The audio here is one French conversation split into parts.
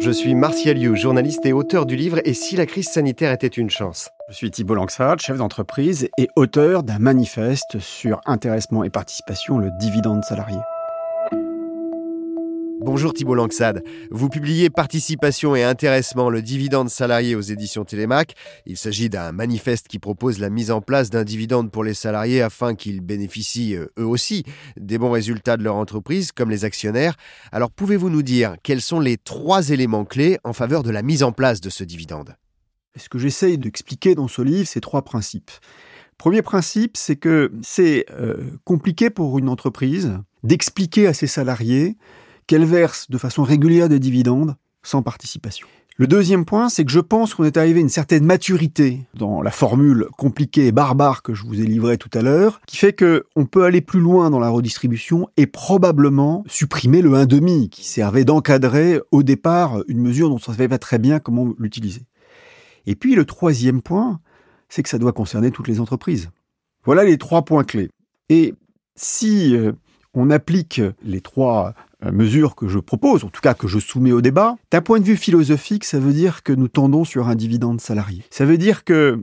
Je suis Martial You, journaliste et auteur du livre Et si la crise sanitaire était une chance? Je suis Thibault Langsad, chef d'entreprise et auteur d'un manifeste sur intéressement et participation, le dividende salarié. Bonjour Thibault Langsad. Vous publiez Participation et intéressement, le dividende salarié aux éditions Télémac. Il s'agit d'un manifeste qui propose la mise en place d'un dividende pour les salariés afin qu'ils bénéficient euh, eux aussi des bons résultats de leur entreprise, comme les actionnaires. Alors pouvez-vous nous dire quels sont les trois éléments clés en faveur de la mise en place de ce dividende? Ce que j'essaye d'expliquer dans ce livre, c'est trois principes. Premier principe, c'est que c'est euh, compliqué pour une entreprise d'expliquer à ses salariés qu'elle verse de façon régulière des dividendes sans participation. Le deuxième point, c'est que je pense qu'on est arrivé à une certaine maturité dans la formule compliquée et barbare que je vous ai livrée tout à l'heure, qui fait que on peut aller plus loin dans la redistribution et probablement supprimer le 1,5 qui servait d'encadrer au départ une mesure dont on ne savait pas très bien comment l'utiliser. Et puis le troisième point, c'est que ça doit concerner toutes les entreprises. Voilà les trois points clés. Et si euh, on applique les trois euh, mesures que je propose, en tout cas que je soumets au débat, d'un point de vue philosophique, ça veut dire que nous tendons sur un dividende salarié. Ça veut dire que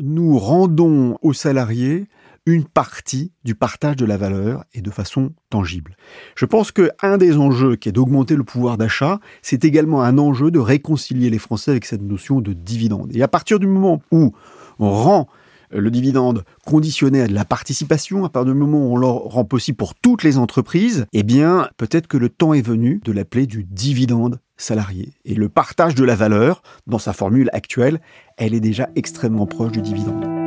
nous rendons aux salariés une partie du partage de la valeur et de façon tangible. Je pense que un des enjeux qui est d'augmenter le pouvoir d'achat, c'est également un enjeu de réconcilier les Français avec cette notion de dividende. Et à partir du moment où on rend le dividende conditionné à de la participation, à partir du moment où on le rend possible pour toutes les entreprises, eh bien, peut-être que le temps est venu de l'appeler du dividende salarié. Et le partage de la valeur, dans sa formule actuelle, elle est déjà extrêmement proche du dividende.